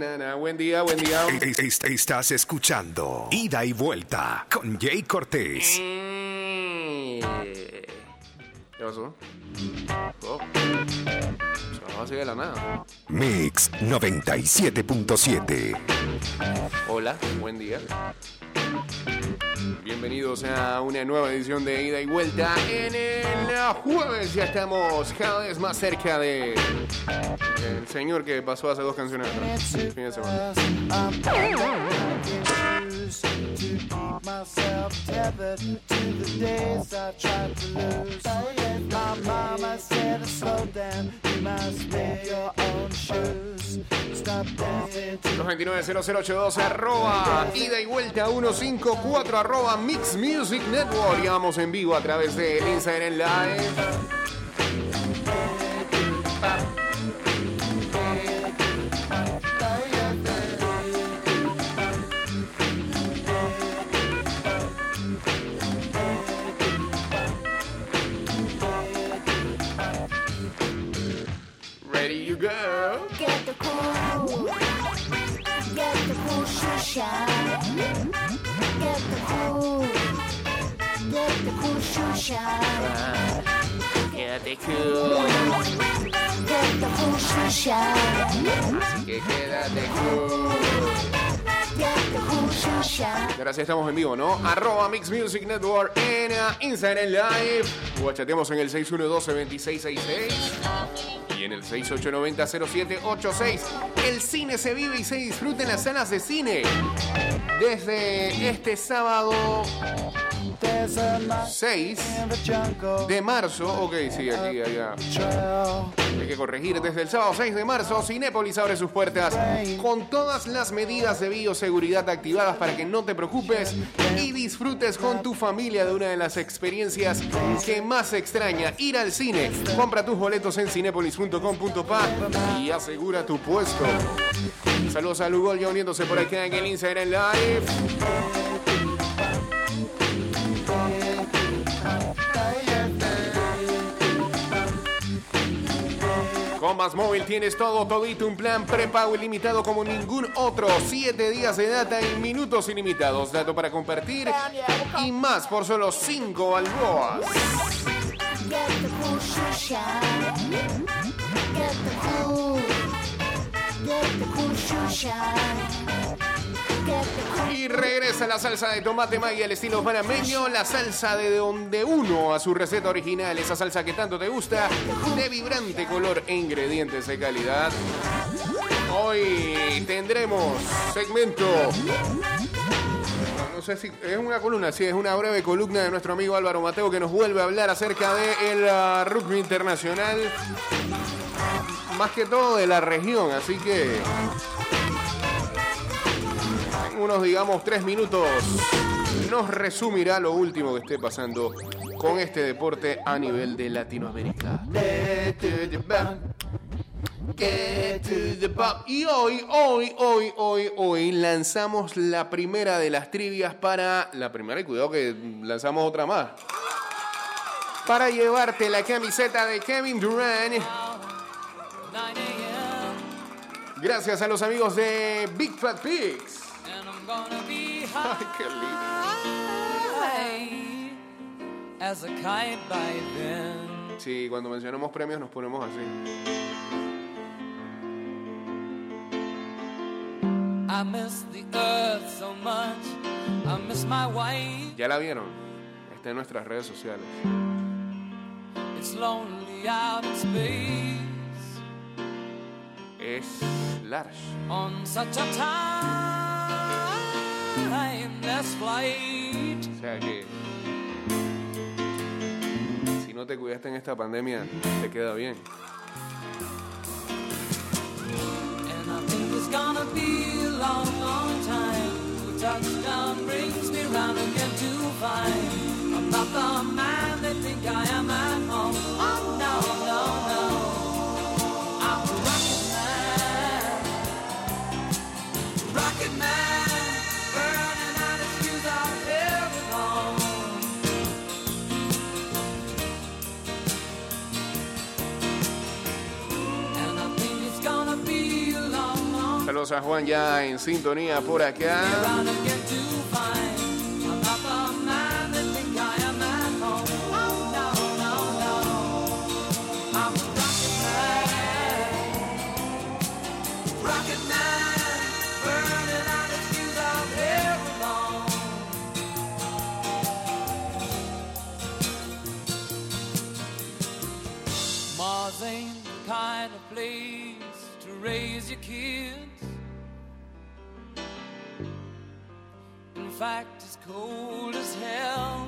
na, na. Buen día, buen día. Es- es- Estás escuchando Ida y Vuelta con Jay Cortés. Mm. ¿Qué pasó? Oh. Así de la nada. Mix 97.7. Hola, buen día. Bienvenidos a una nueva edición de Ida y Vuelta. En el jueves ya estamos cada vez más cerca de el señor que pasó hace dos canciones. Fin de semana. Myself tethered to the days I tried to lose. My mama said, slow down, you must make your own shoes. Stop dancing to 229-0082 arroba ida y vuelta 154 arroba Mix Music Network. Ya vamos en vivo a través del Instagram Live. Ready you go. Get the cool, get the cool shine. Get the cool, get the cool shoe shine. Quédate cool. Get the cool shine. Que quédate cool. Get the. Ahora sí estamos en vivo, ¿no? Arroba Mix Music Network en Instagram Live. O chateamos en el 612-2666 y en el 6890-0786. El cine se vive y se disfruta en las salas de cine. Desde este sábado 6 in the jungle de marzo. Ok, sí, aquí, allá. Hay que corregir. Desde el sábado 6 de marzo, Cinépolis abre sus puertas con todas las medidas de bioseguridad activadas para que no te preocupes y disfrutes con tu familia de una de las experiencias que más extraña, ir al cine. Compra tus boletos en cinepolis.com.pa y asegura tu puesto. Saludos a Lugol ya uniéndose por acá en el Instagram Live. Con Más Móvil tienes todo, todito, un plan prepago ilimitado como ningún otro. Siete días de data y minutos ilimitados. Dato para compartir y más por solo 5 balboas. Get Y regresa la salsa de tomate magia al estilo panameño, la salsa de donde uno a su receta original, esa salsa que tanto te gusta, de vibrante color e ingredientes de calidad. Hoy tendremos segmento. No, sé si es una columna, sí, es una breve columna de nuestro amigo Álvaro Mateo que nos vuelve a hablar acerca del ah, rugby internacional, más que todo de la región, así que unos, digamos, tres minutos nos resumirá lo último que esté pasando con este deporte a nivel de Latinoamérica. Y hoy, hoy, hoy, hoy, hoy lanzamos la primera de las trivias para... La primera, y cuidado que lanzamos otra más. Para llevarte la camiseta de Kevin Durant. Gracias a los amigos de Big Fat Pigs. Gonna be high as a kite by then. Sí, cuando mencionamos premios nos ponemos así. I miss the earth so much. I miss my wife. ¿Ya la vieron? Está en nuestras redes sociales. It's lonely out in space Es Large. on such a timeless flight. O sea que... Si no te cuidaste en esta pandemia, te queda bien. And I think it's gonna be a long, long time. till Touchdown brings me round again to find I'm not the man they think I am at home. Oh no, no, no. I'm a rocket man. Rocket man. Kind of place to raise your kids. Fact, it's cold as hell.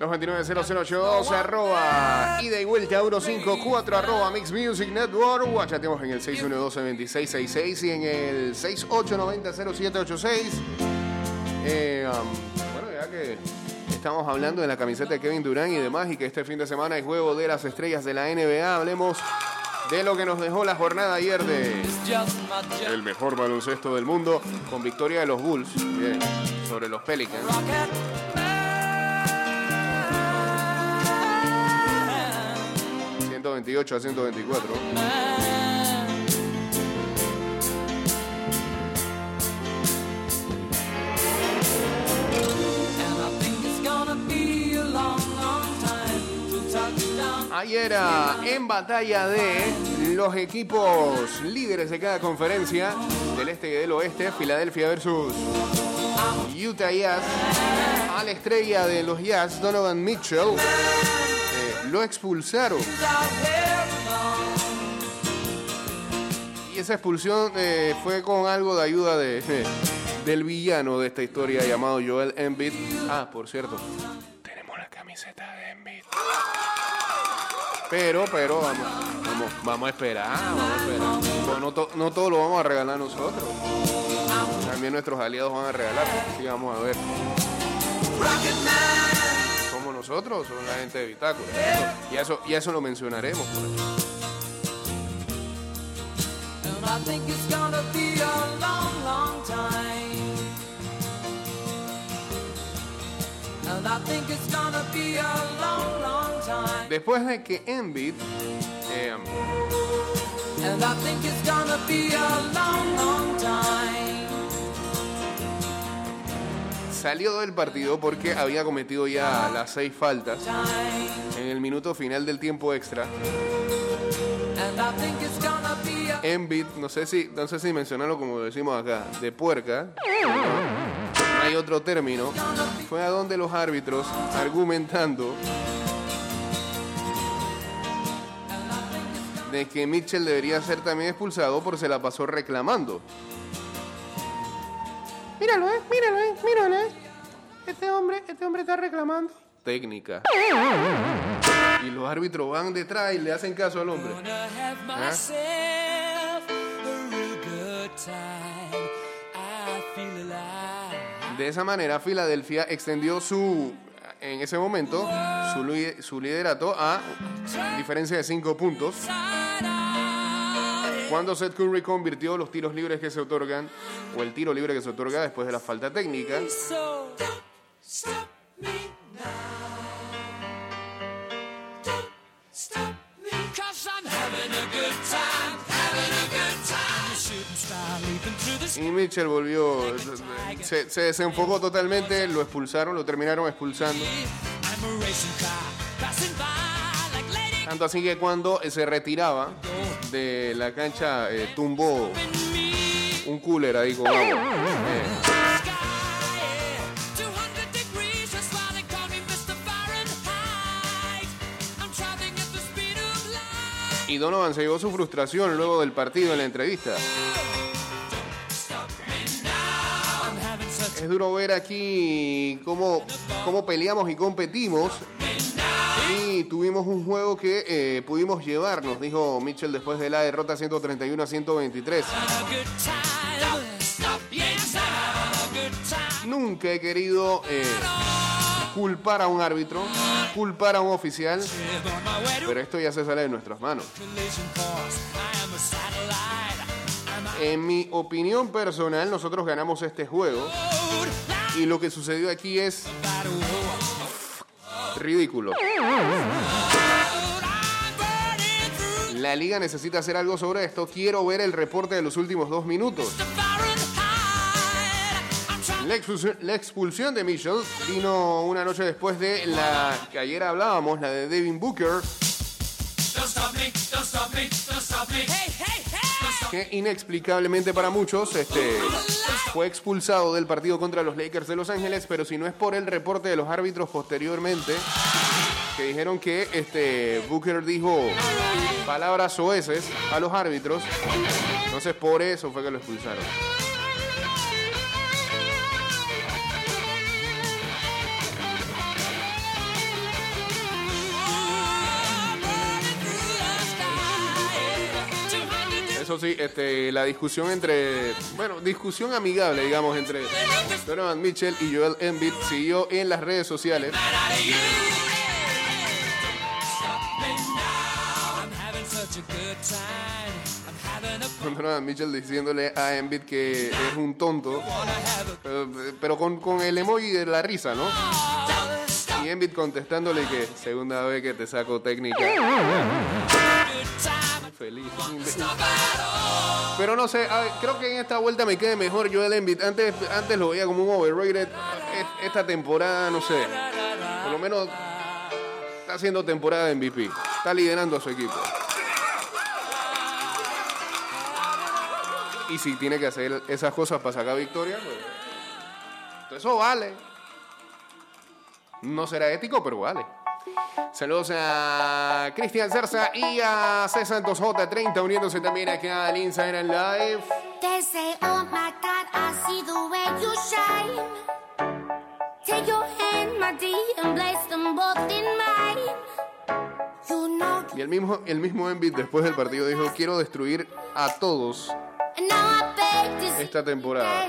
229-0082 arroba ida y vuelta 154 arroba Mix Music Network o chateamos en el 612-2666 y en el 6890-0786 eh, um, bueno ya que estamos hablando de la camiseta de Kevin Durant y demás y que este fin de semana hay juego de las estrellas de la NBA hablemos de lo que nos dejó la jornada ayer de el mejor baloncesto del mundo con victoria de los Bulls sobre los Pelicans rocket man. 128 a 124 touchdown. Ayer ah, en batalla de los equipos líderes de cada conferencia del este y del oeste, Filadelfia versus Utah Jazz, a la estrella de los Jazz, Donovan Mitchell, eh, lo expulsaron. Y esa expulsión eh, fue con algo de ayuda de, del villano de esta historia llamado Joel Embiid. Ah, por cierto, tenemos la camiseta de Embiid. Pero, pero, vamos, vamos, vamos a esperar, vamos a esperar. No, no, no todo lo vamos a regalar nosotros. También nuestros aliados van a regalar. Sí, vamos a ver. Somos nosotros, son la gente de Bitácora. Y eso, y eso lo mencionaremos. por ahí. And I think it's gonna be a long, long time. And I think it's gonna be a long, long. Después de que eh, long time. salió del partido porque había cometido ya las seis faltas en el minuto final del tiempo extra. Embiid, no sé si, no sé si mencionarlo como decimos acá, de puerca. No hay otro término. Fue a donde los árbitros argumentando de que Mitchell debería ser también expulsado porque se la pasó reclamando. Míralo, eh, míralo, eh, míralo, eh. Este hombre, este hombre está reclamando. Técnica. Y los árbitros van detrás y le hacen caso al hombre. gonna have myself a real good time. I feel alive. De esa manera, Filadelfia extendió su, en ese momento, su, li- su liderato a diferencia de 5 puntos. Cuando Seth Curry convirtió los tiros libres que se otorgan, o el tiro libre que se otorga después de la falta técnica, y Mitchell volvió, se, se desenfocó totalmente, lo expulsaron, lo terminaron expulsando. Tanto así que cuando se retiraba de la cancha, eh, tumbó un cooler ahí con agua. Eh, Sky, yeah. 200 degrees, that's why they call me Mr. Fahrenheit. I'm traveling at the speed of light. Y Donovan se llevó su frustración luego del partido en la entrevista. Es duro ver aquí cómo, cómo peleamos y competimos. Y tuvimos un juego que eh, pudimos llevarnos, dijo Mitchell después de la derrota 131 a 123. a good time. Don't stop, yes, I'm having a good time. Nunca he querido eh, culpar a un árbitro, culpar a un oficial, pero esto ya se sale de nuestras manos. En mi opinión personal, nosotros ganamos este juego y lo que sucedió aquí es ridículo. La liga necesita hacer algo sobre esto. Quiero ver el reporte de los últimos dos minutos. La expulsión, la expulsión de Mitchell vino una noche después de la que ayer hablábamos, la de Devin Booker, que inexplicablemente para muchos este, fue expulsado del partido contra los Lakers de Los Ángeles, pero si no es por el reporte de los árbitros posteriormente, que dijeron que este, Booker dijo palabras soeces a los árbitros, entonces por eso fue que lo expulsaron. Eso sí, este, la discusión entre, bueno, discusión amigable, digamos, entre Donovan Mitchell y Joel Embiid siguió en las redes sociales. Donovan Mitchell diciéndole a Embiid que es un tonto, pero, pero con, con el emoji de la risa, ¿no? Y Embiid contestándole que segunda vez que te saco técnica. Feliz. Pero no sé, creo que en esta vuelta me quede mejor Joel Embiid. Antes, antes lo veía como un overrated. Es- Esta temporada, no sé. Por lo menos está haciendo temporada de MVP. Está liderando a su equipo. Y si tiene que hacer esas cosas para sacar victoria, pues. pues Eso vale. No será ético, pero vale. Saludos a Cristian Cerza y a C. Santos J30 uniéndose también acá al Instagram Live. Y el mismo, el mismo después del partido dijo, quiero destruir a todos esta temporada.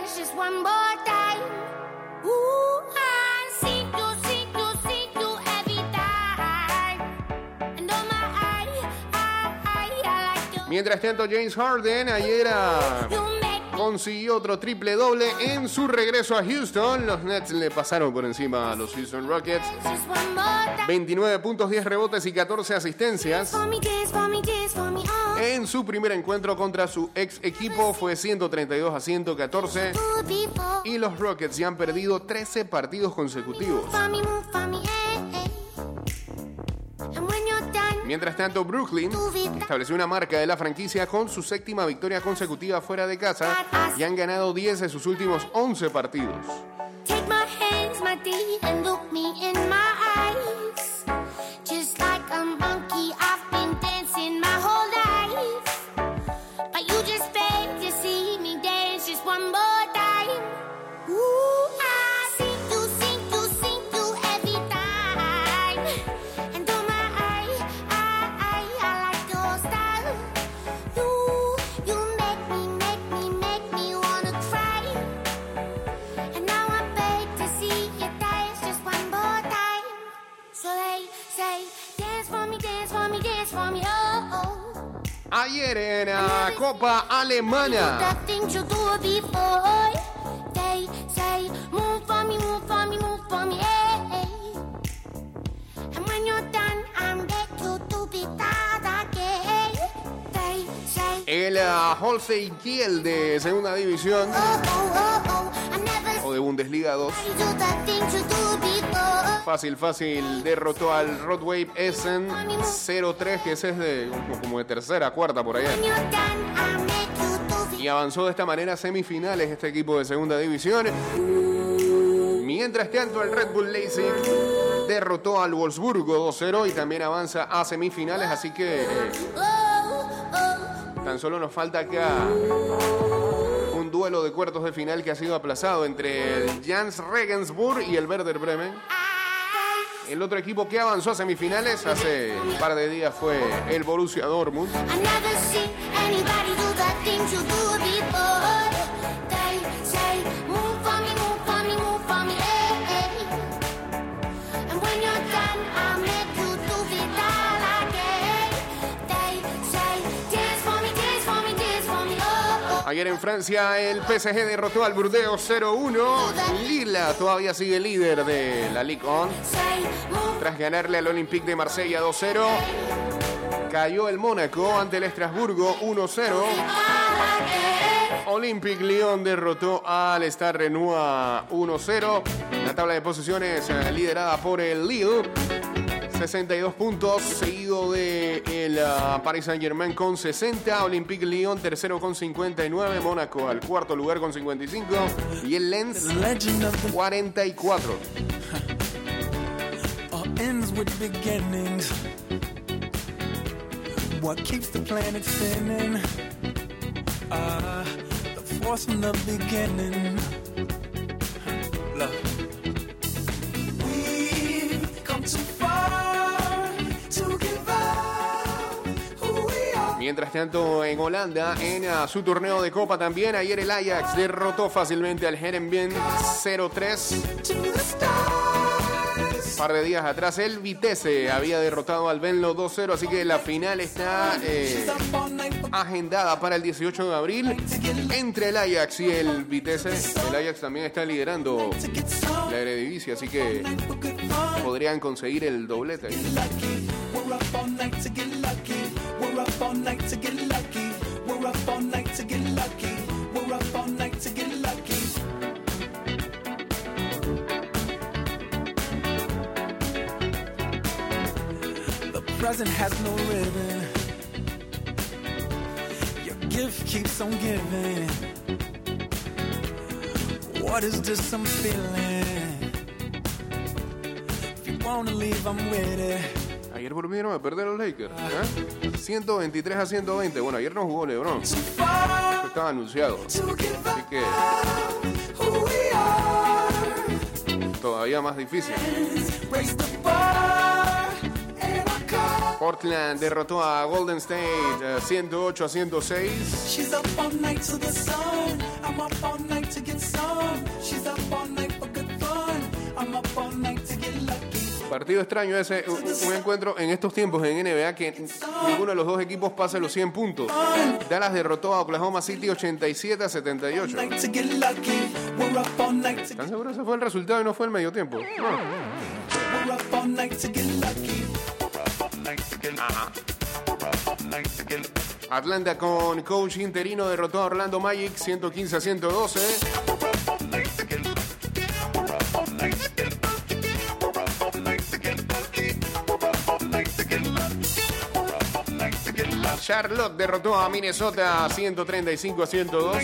Mientras tanto, James Harden ayer consiguió otro triple doble en su regreso a Houston. Los Nets le pasaron por encima a los Houston Rockets. dance just one more time. 29 puntos, 10 rebotes y 14 asistencias. En su primer encuentro contra su ex equipo fue 132 a 114 Ooh, before. y los Rockets ya han perdido 13 partidos consecutivos. Mientras tanto, Brooklyn estableció una marca de la franquicia con su séptima victoria consecutiva fuera de casa y han ganado 10 de sus últimos 11 partidos. Be that again. They say, el Holstein Kiel de segunda división oh, oh, oh, o de Bundesliga 2. Fácil, fácil, derrotó al Rodwave Essen 0-3, que es de como- de tercera, cuarta por allá. Y avanzó de esta manera a semifinales este equipo de segunda división. Mientras tanto, el Red Bull Leipzig derrotó al Wolfsburgo 2-0 y también avanza a semifinales, así que eh, tan solo nos falta acá un duelo de cuartos de final que ha sido aplazado entre el Jans Regensburg y el Werder Bremen. El otro equipo que avanzó a semifinales hace un par de días fue el Borussia Dortmund. Ayer en Francia el PSG derrotó al Burdeos 0-1. Lila todavía sigue líder de la Ligue 1 Say, move tras ganarle al Olympique de Marsella 2-0. Cayó el Mónaco ante el Estrasburgo 1-0. Olympique Lyon derrotó al Stade Renoir 1-0. La tabla de posiciones eh, liderada por el Lille. 62 puntos, seguido de el ah, Paris Saint Germain con 60, Olympique Lyon tercero con 59, Mónaco al cuarto lugar con 55 y el Lens Legend of the 44. all ends with beginnings. What keeps the planet spinning? Uh, the force from the beginning. Mientras tanto, en Holanda, en ah, su torneo de Copa también, ayer el Ajax derrotó fácilmente al Herenveen 0-3. To the stars. Un par de días atrás, el Vitesse había derrotado al Venlo 2-0, así que la final está eh, agendada para el 18 de abril entre el Ajax y el Vitesse. El Ajax también está liderando la Eredivisie, así que podrían conseguir el doblete. Present has no ribbon. Your gift keeps on giving. What is this I'm feeling? If you wanna leave, I'm with it. Ayer volvieron a perder los Lakers. ¿eh? 123 a 120. Bueno, ayer no jugó LeBron. Eso estaba anunciado. Así que todavía más difícil. Portland derrotó a Golden State eh, 108 a 106. She's up all night to the sun. I'm up all night to get some. She's up all night for good fun. I'm up all night to get lucky. Partido extraño ese, un, un encuentro en estos tiempos en NBA que ninguno de los dos equipos pasa los 100 puntos. Dallas derrotó a Oklahoma City 87 a 78. Night to get lucky. We're up all night to ¿Están seguros ese fue el resultado y no fue el medio tiempo? No. Atlanta con coach interino derrotó a Orlando Magic 115 a 112. Charlotte derrotó a Minnesota 135 a 102.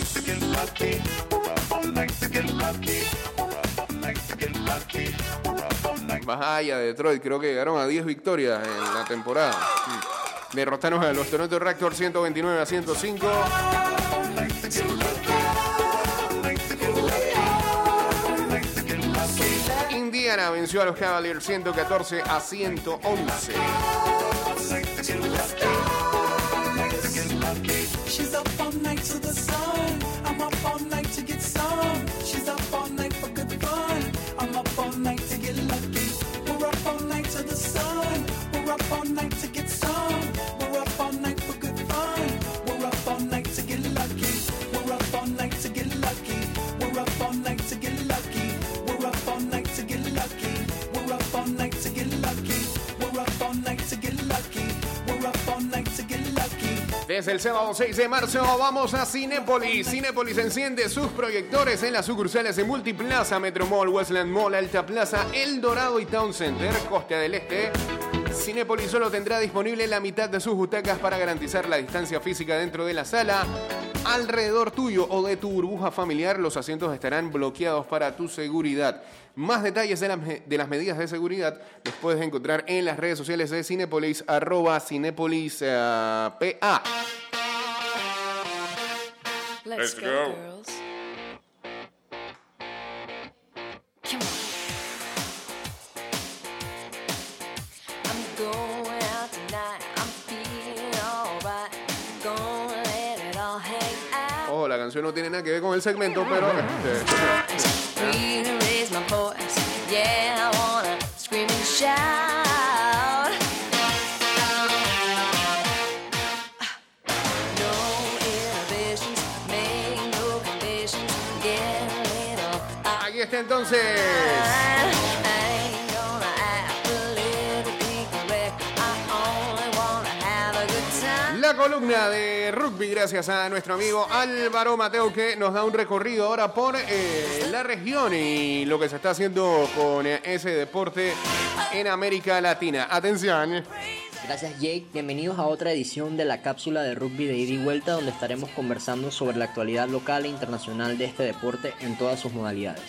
Vaya, Detroit, creo que llegaron a 10 victorias en la temporada. Mm. Derrotaron a los Toronto Raptors 129 a 105. Indiana venció a los Cavaliers 114 a 111. Desde el sábado 6 de marzo vamos a Cinépolis. Cinépolis enciende sus proyectores en las sucursales de Multiplaza, Metromall, Westland Mall, Alta Plaza, El Dorado y Town Center, Costa del Este. Cinépolis solo tendrá disponible la mitad de sus butacas para garantizar la distancia física dentro de la sala. Alrededor tuyo o de tu burbuja familiar, los asientos estarán bloqueados para tu seguridad. Más detalles de, las me- de las medidas de seguridad los puedes encontrar en las redes sociales de Cinépolis, arroba Cinépolis eh, PA. Let's, go, go. girls. Canción no tiene nada que ver con el segmento, pero... este, Free to columna de rugby gracias a nuestro amigo Álvaro Mateo que nos da un recorrido ahora por eh, la región y lo que se está haciendo con eh, ese deporte en América Latina. Atención. Gracias Jake, bienvenidos a otra edición de la cápsula de rugby de ida y vuelta donde estaremos conversando sobre la actualidad local e internacional de este deporte en todas sus modalidades.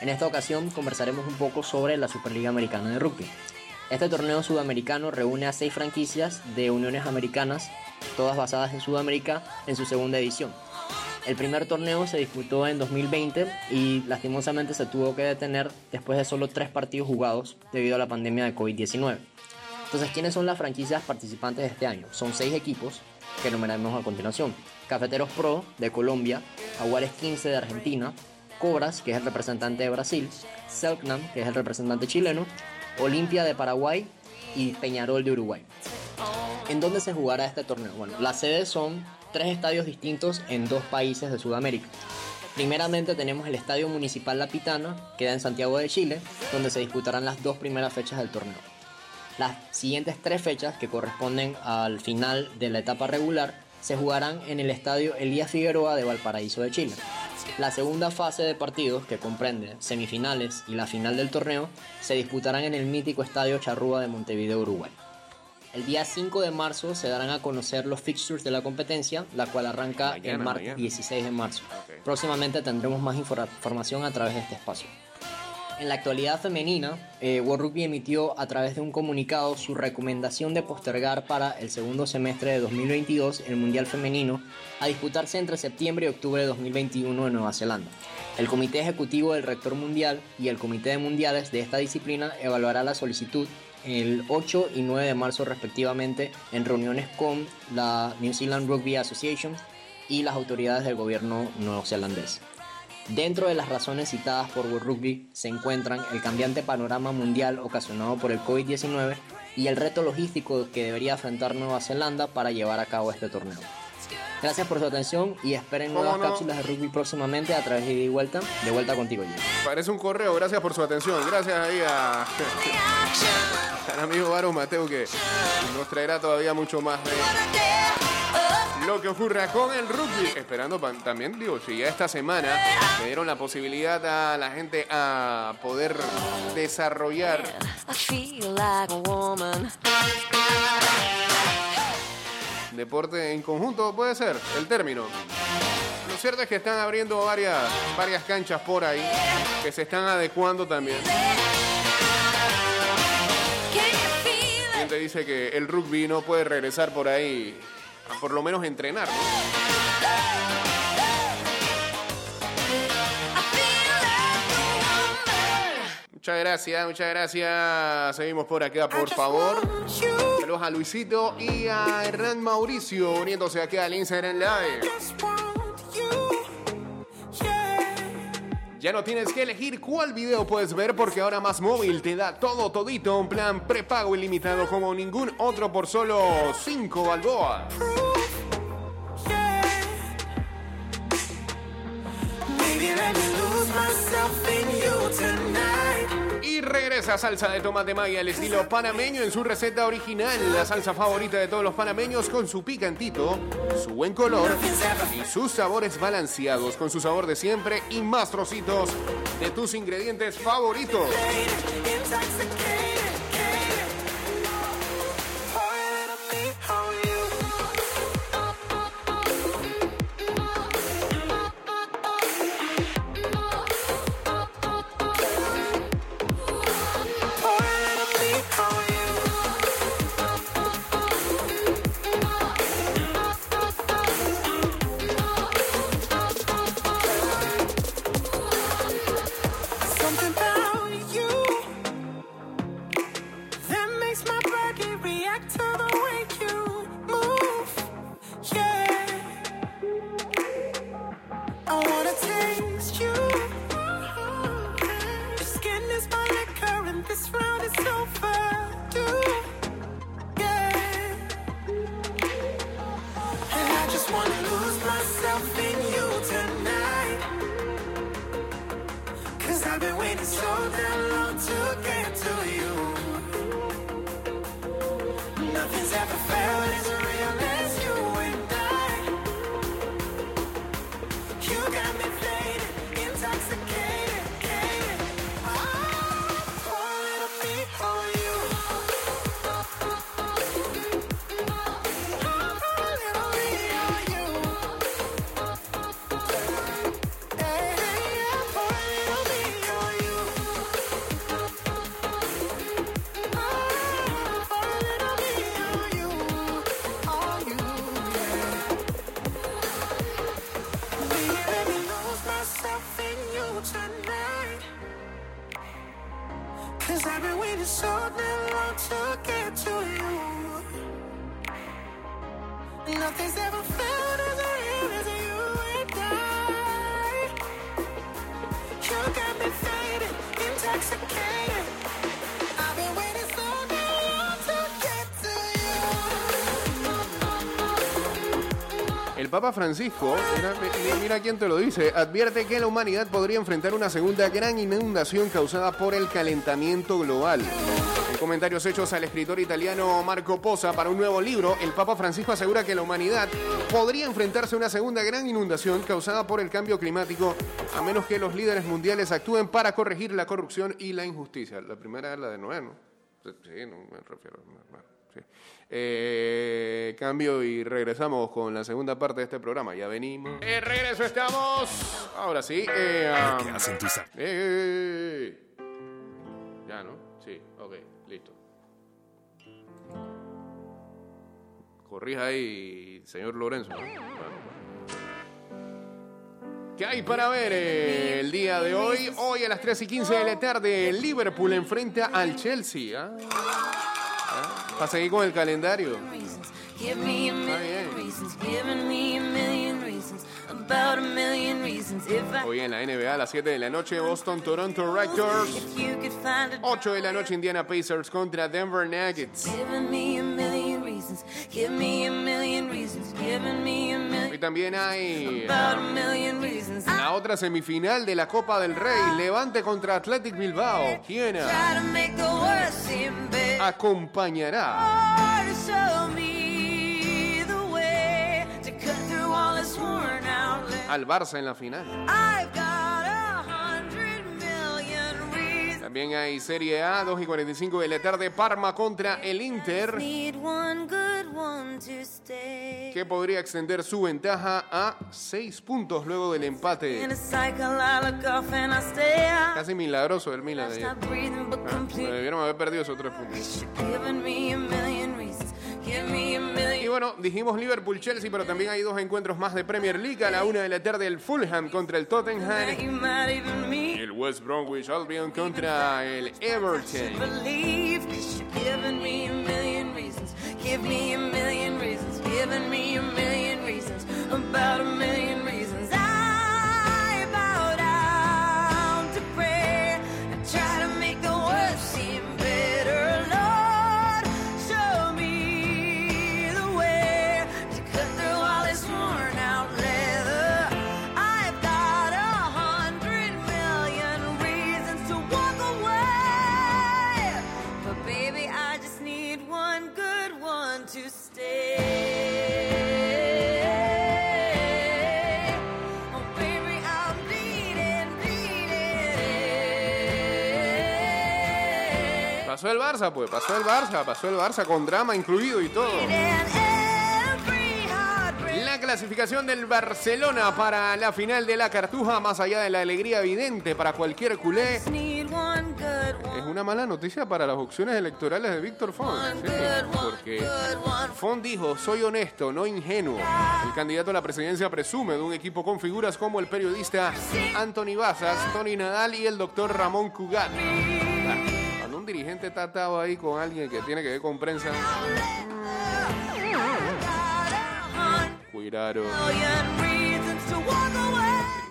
En esta ocasión conversaremos un poco sobre la Superliga Americana de Rugby. Este torneo sudamericano reúne a seis franquicias de uniones americanas, todas basadas en Sudamérica, en su segunda edición. El primer torneo se disputó en 2020 y lastimosamente se tuvo que detener después de solo tres partidos jugados debido a la pandemia de COVID-19. Entonces, ¿quiénes son las franquicias participantes de este año? Son seis equipos que enumeraremos a continuación. Cafeteros Pro de Colombia, Aguares 15 de Argentina, Cobras, que es el representante de Brasil, Selknam, que es el representante chileno, Olimpia de Paraguay y Peñarol de Uruguay. ¿En dónde se jugará este torneo? Bueno, las sedes son tres estadios distintos en dos países de Sudamérica. Primeramente tenemos el Estadio Municipal La Pitana, que queda en Santiago de Chile, donde se disputarán las dos primeras fechas del torneo. Las siguientes tres fechas, que corresponden al final de la etapa regular, se jugarán en el Estadio Elías Figueroa de Valparaíso de Chile. La segunda fase de partidos, que comprende semifinales y la final del torneo, se disputarán en el mítico Estadio Charrúa de Montevideo, Uruguay. El día 5 de marzo se darán a conocer los fixtures de la competencia, la cual arranca Mañana, el martes mañana. 16 de marzo. Próximamente tendremos más infor- información a través de este espacio. En la actualidad femenina, eh, World Rugby emitió a través de un comunicado su recomendación de postergar para el segundo semestre de 2022 el Mundial Femenino a disputarse entre septiembre y octubre de 2021 en Nueva Zelanda. El Comité Ejecutivo del Rector Mundial y el Comité de Mundiales de esta disciplina evaluará la solicitud el 8 y 9 de marzo respectivamente en reuniones con la New Zealand Rugby Association y las autoridades del gobierno neozelandés. Dentro de las razones citadas por World Rugby se encuentran el cambiante panorama mundial ocasionado por el COVID-19 y el reto logístico que debería afrontar Nueva Zelanda para llevar a cabo este torneo. Gracias por su atención y esperen ¿Cómo nuevas no? cápsulas de rugby próximamente a través de ida y vuelta. De vuelta contigo, Jay. Parece un correo, gracias por su atención. Gracias ahí a, al amigo Varo Mateo que nos traerá todavía mucho más de lo que ocurra con el rugby. Esperando también, digo, si ya esta semana le dieron la posibilidad a la gente a poder desarrollar deporte en conjunto, puede ser el término. Lo cierto es que están abriendo varias, varias canchas por ahí que se están adecuando también. ¿Quién te dice que el rugby no puede regresar por ahí por lo menos entrenar? ¿no? Muchas gracias, muchas gracias. Seguimos por acá, por favor. A Luisito y a Hernán Mauricio uniéndose aquí al Instagram Live. Ya no tienes que elegir cuál video puedes ver porque ahora Más Móvil te da todo todito un plan prepago ilimitado como ningún otro por solo 5 balboas. Baby, let me lose myself in you tonight. Regresa salsa de tomate magia al estilo panameño en su receta original, la salsa favorita de todos los panameños con su picantito, su buen color y sus sabores balanceados con su sabor de siempre y más trocitos de tus ingredientes favoritos. Papa Francisco, mira, mi- mira quién te lo dice, advierte que la humanidad podría enfrentar una segunda gran inundación causada por el calentamiento global. En comentarios hechos al escritor italiano Marco Posa para un nuevo libro, el Papa Francisco asegura que la humanidad podría enfrentarse a una segunda gran inundación causada por el cambio climático, a menos que los líderes mundiales actúen para corregir la corrupción y la injusticia. La primera es la de Noé, ¿no? Sí, no me refiero. bueno, sí. Eh, cambio y regresamos con la segunda parte de este programa. Ya venimos. Eh, regreso estamos. Ahora sí. Eh, ¿Qué um, hacen tus eh, eh. Ya, ¿no? Sí, ok, listo. Corrija ahí, señor Lorenzo. ¿no? Bueno, bueno. ¿Qué hay para ver el día de hoy? Hoy a las 3 y 15 de la tarde, Liverpool enfrenta al Chelsea. ¿ah? Para seguir con el calendario. reasons. Give me a million bien. reasons. Giving me a million reasons. About a million reasons. If I Hoy en la NBA a las 7 de la noche, Boston, Toronto Raptors. if you could find a 8 de la noche, Indiana Pacers contra Denver Nuggets. Giving me a million reasons. Give me a million reasons. Giving me a Y million. También hay la otra semifinal de la Copa del Rey, Levante contra Athletic Bilbao. ¿Quién acompañará al Barça en la final? También hay Serie A, 2 y 45 de la tarde, Parma contra el Inter, que podría extender su ventaja a 6 puntos luego del empate. Casi milagroso el Milan de ayer. Ah. Debieron haber perdido esos 3 puntos. Y bueno, dijimos Liverpool-Chelsea, pero también hay dos encuentros más de Premier League. A la una de la tarde, el Fulham contra el Tottenham. You might even meet. El West Bromwich Albion contra el Everton. Believe, cause you're giving me a million reasons. Give me a million reasons. Giving me a million reasons. About a million Pasó el Barça, pues, pasó el Barça, pasó el Barça con drama incluido y todo. La clasificación del Barcelona para la final de la Cartuja, más allá de la alegría evidente para cualquier culé, es una mala noticia para las opciones electorales de Víctor Font. Sí, porque. Font dijo, soy honesto, no ingenuo. El candidato a la presidencia presume de un equipo con figuras como el periodista Anthony Bazas, Tony Nadal y el doctor Ramón Cugat. Ah, Cuando un dirigente está atado ahí con alguien que tiene que ver con prensa, cuidado.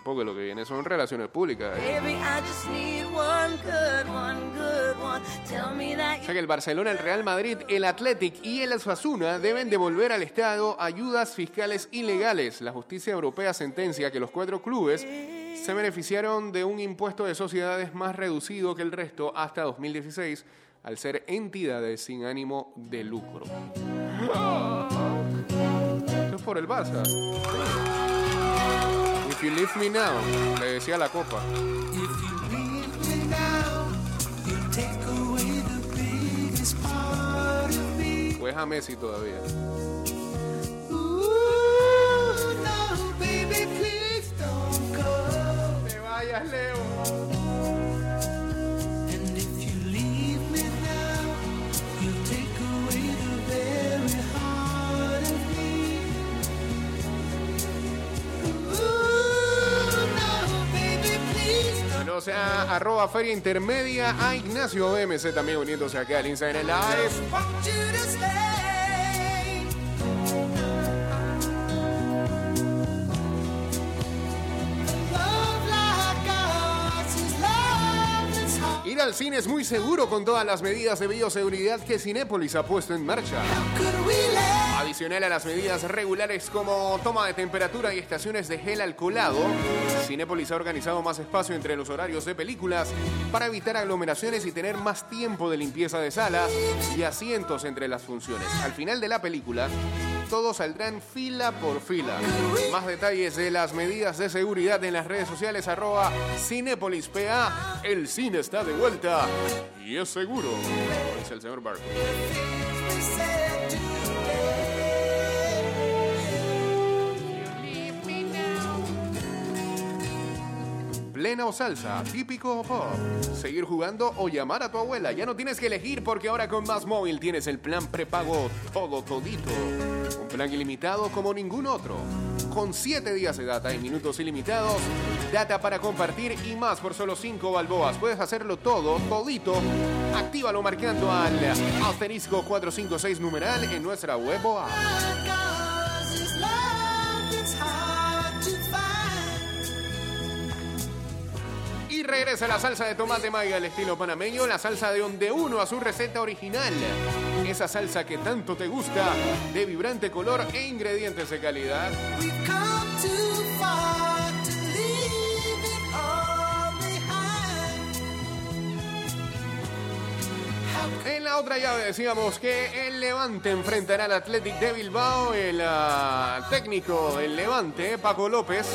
Porque lo que viene son relaciones públicas. Baby, one good one, good one. O sea que el Barcelona, el Real Madrid, el Athletic y el Osasuna deben devolver al Estado ayudas fiscales ilegales. La justicia europea sentencia que los cuatro clubes se beneficiaron de un impuesto de sociedades más reducido que el resto hasta 2016 al ser entidades sin ánimo de lucro. Esto es por el Barça. If you leave me now, le decía la copa. If you leave me now, you take away the biggest part of me. Pues a Messi todavía. Ooh, no, baby, please don't go. Te vayas, Leo. Ooh, no, baby, please don't Los Uniéndose a arroba Feria Intermedia. A Ignacio BMC también uniéndose acá al Instagram Live. Ir al cine es muy seguro con todas las medidas de bioseguridad que Cinépolis ha puesto en marcha. Adicional a las medidas regulares como toma de temperatura y estaciones de gel alcoholado, Cinépolis ha organizado más espacio entre los horarios de películas para evitar aglomeraciones y tener más tiempo de limpieza de salas y asientos entre las funciones. Al final de la película, todos saldrán fila por fila. Más detalles de las medidas de seguridad en las redes sociales arroba Cinépolis PA. El cine está de vuelta y es seguro. Dice el señor Barco. Plena o salsa, típico o pop. Seguir jugando o llamar a tu abuela. Ya no tienes que elegir porque ahora con Más Móvil tienes el plan prepago todo todito. Un plan ilimitado como ningún otro. Con 7 días de data y minutos ilimitados, data para compartir y más por solo 5 balboas. Puedes hacerlo todo, todito. Actívalo marcando al asterisco 456 numeral en nuestra web o app. Y regresa la salsa de tomate maiga al estilo panameño, la salsa de onde uno a su receta original. Esa salsa que tanto te gusta, de vibrante color e ingredientes de calidad. En la otra llave decíamos que el Levante enfrentará al Athletic de Bilbao, el ah, técnico del Levante, Paco López,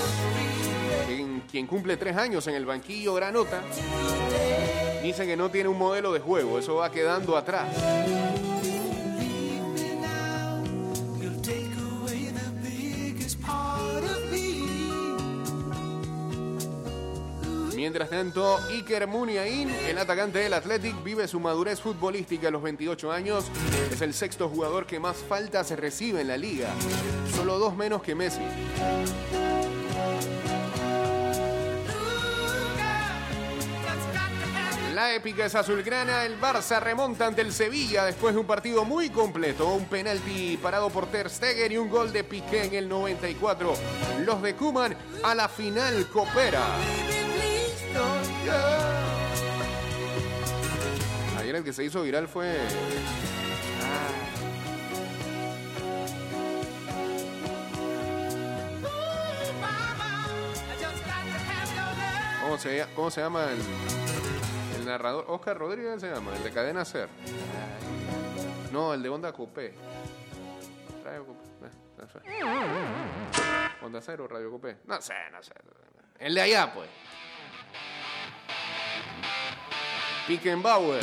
quien, cumple tres años en el banquillo Granota. Dice que no tiene un modelo de juego, eso va quedando atrás. Mientras tanto, Iker Muniain, el atacante del Athletic, vive su madurez futbolística a los 28 años. Es el sexto jugador que más faltas recibe en la liga, solo dos menos que Messi. La épica es azulgrana, el Barça remonta ante el Sevilla después de un partido muy completo, un penalti parado por Ter Stegen y un gol de Piqué en el 94. Los de Kuman a la final coopera. Ayer el que se hizo viral fue. ¿Cómo se, llama- cómo se llama el narrador? Oscar Rodríguez se llama, el de Cadena Ser. No, el de Onda Coupé. Radio Coupé. eh, no sé. Onda Cero, Radio Coupé. No sé, no sé. El de allá, pues. Pickenbauer.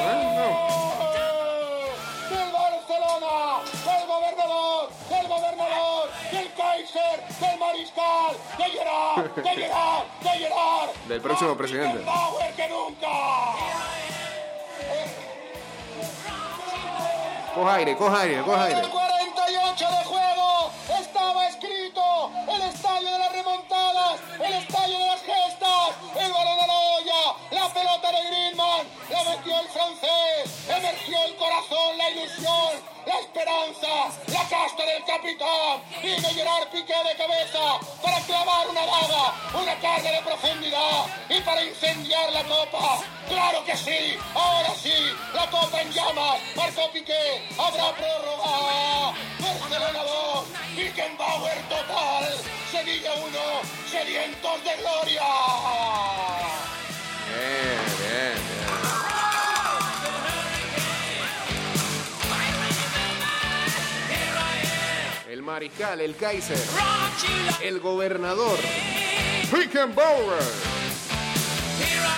de Gerard, de Gerard, de Gerard. Del próximo presidente. Beckenbauer que nunca. Coja aire, coja aire, coja aire. La casta del capitán, de Gerard Piqué de cabeza para clavar una daga, una carga de profundidad y para incendiar la copa. Claro que sí, ahora sí, la copa en llamas. Marcó Piqué, habrá prórroga. Barcelona 2, Beckenbauer total. Sevilla 1, sedientos de gloria. Bien, bien, mariscal, el Kaiser, el gobernador, Beckenbauer.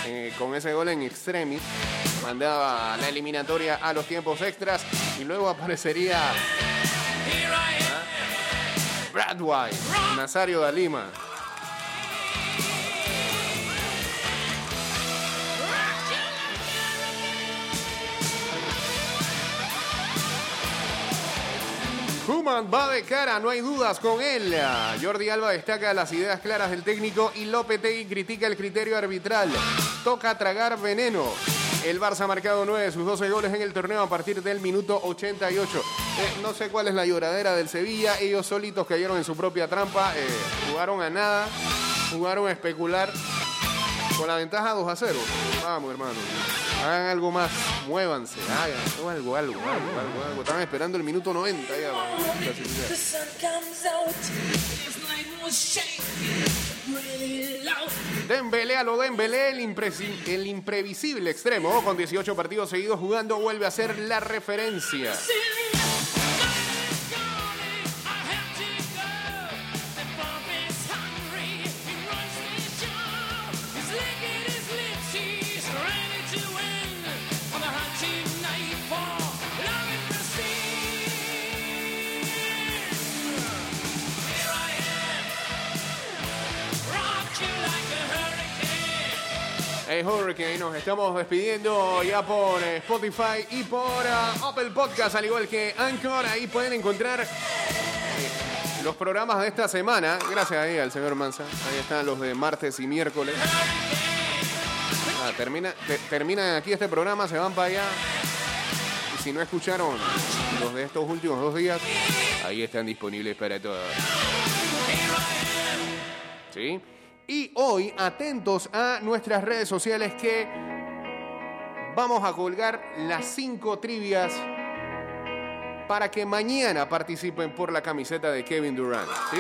Eh, con ese gol en extremis, mandaba la eliminatoria a los tiempos extras y luego aparecería ¿ah? Brad White, Nazario da Lima. Va de cara, no hay dudas con él. Jordi Alba destaca las ideas claras del técnico y Lopetegui critica el criterio arbitral. Toca tragar veneno. El Barça ha marcado 9 de sus 12 goles en el torneo a partir del minuto 88. Eh, no sé cuál es la lloradera del Sevilla. Ellos solitos cayeron en su propia trampa. eh, jugaron a nada. Jugaron a especular. Con la ventaja 2 a 0. Vamos, hermano. Hagan algo más. Muévanse. Hagan algo, algo, algo, algo, algo. Estaban esperando el minuto 90 ya. Dembélé a lo Dembélé, el, impresi- el imprevisible extremo, con 18 partidos seguidos jugando, vuelve a ser la referencia. Hey Hurricane, nos estamos despidiendo ya por eh, Spotify y por ah, Apple Podcast, al igual que Anchor. Ahí pueden encontrar eh, los programas de esta semana. Gracias ahí al señor Manza. Ahí están los de martes y miércoles. Ah, termina, te- terminan aquí este programa, se van para allá. Y si no escucharon los de estos últimos dos días, ahí están disponibles para todos. ¿Sí? Y hoy, atentos a nuestras redes sociales que vamos a colgar las cinco trivias para que mañana participen por la camiseta de Kevin Durant. ¿Sí?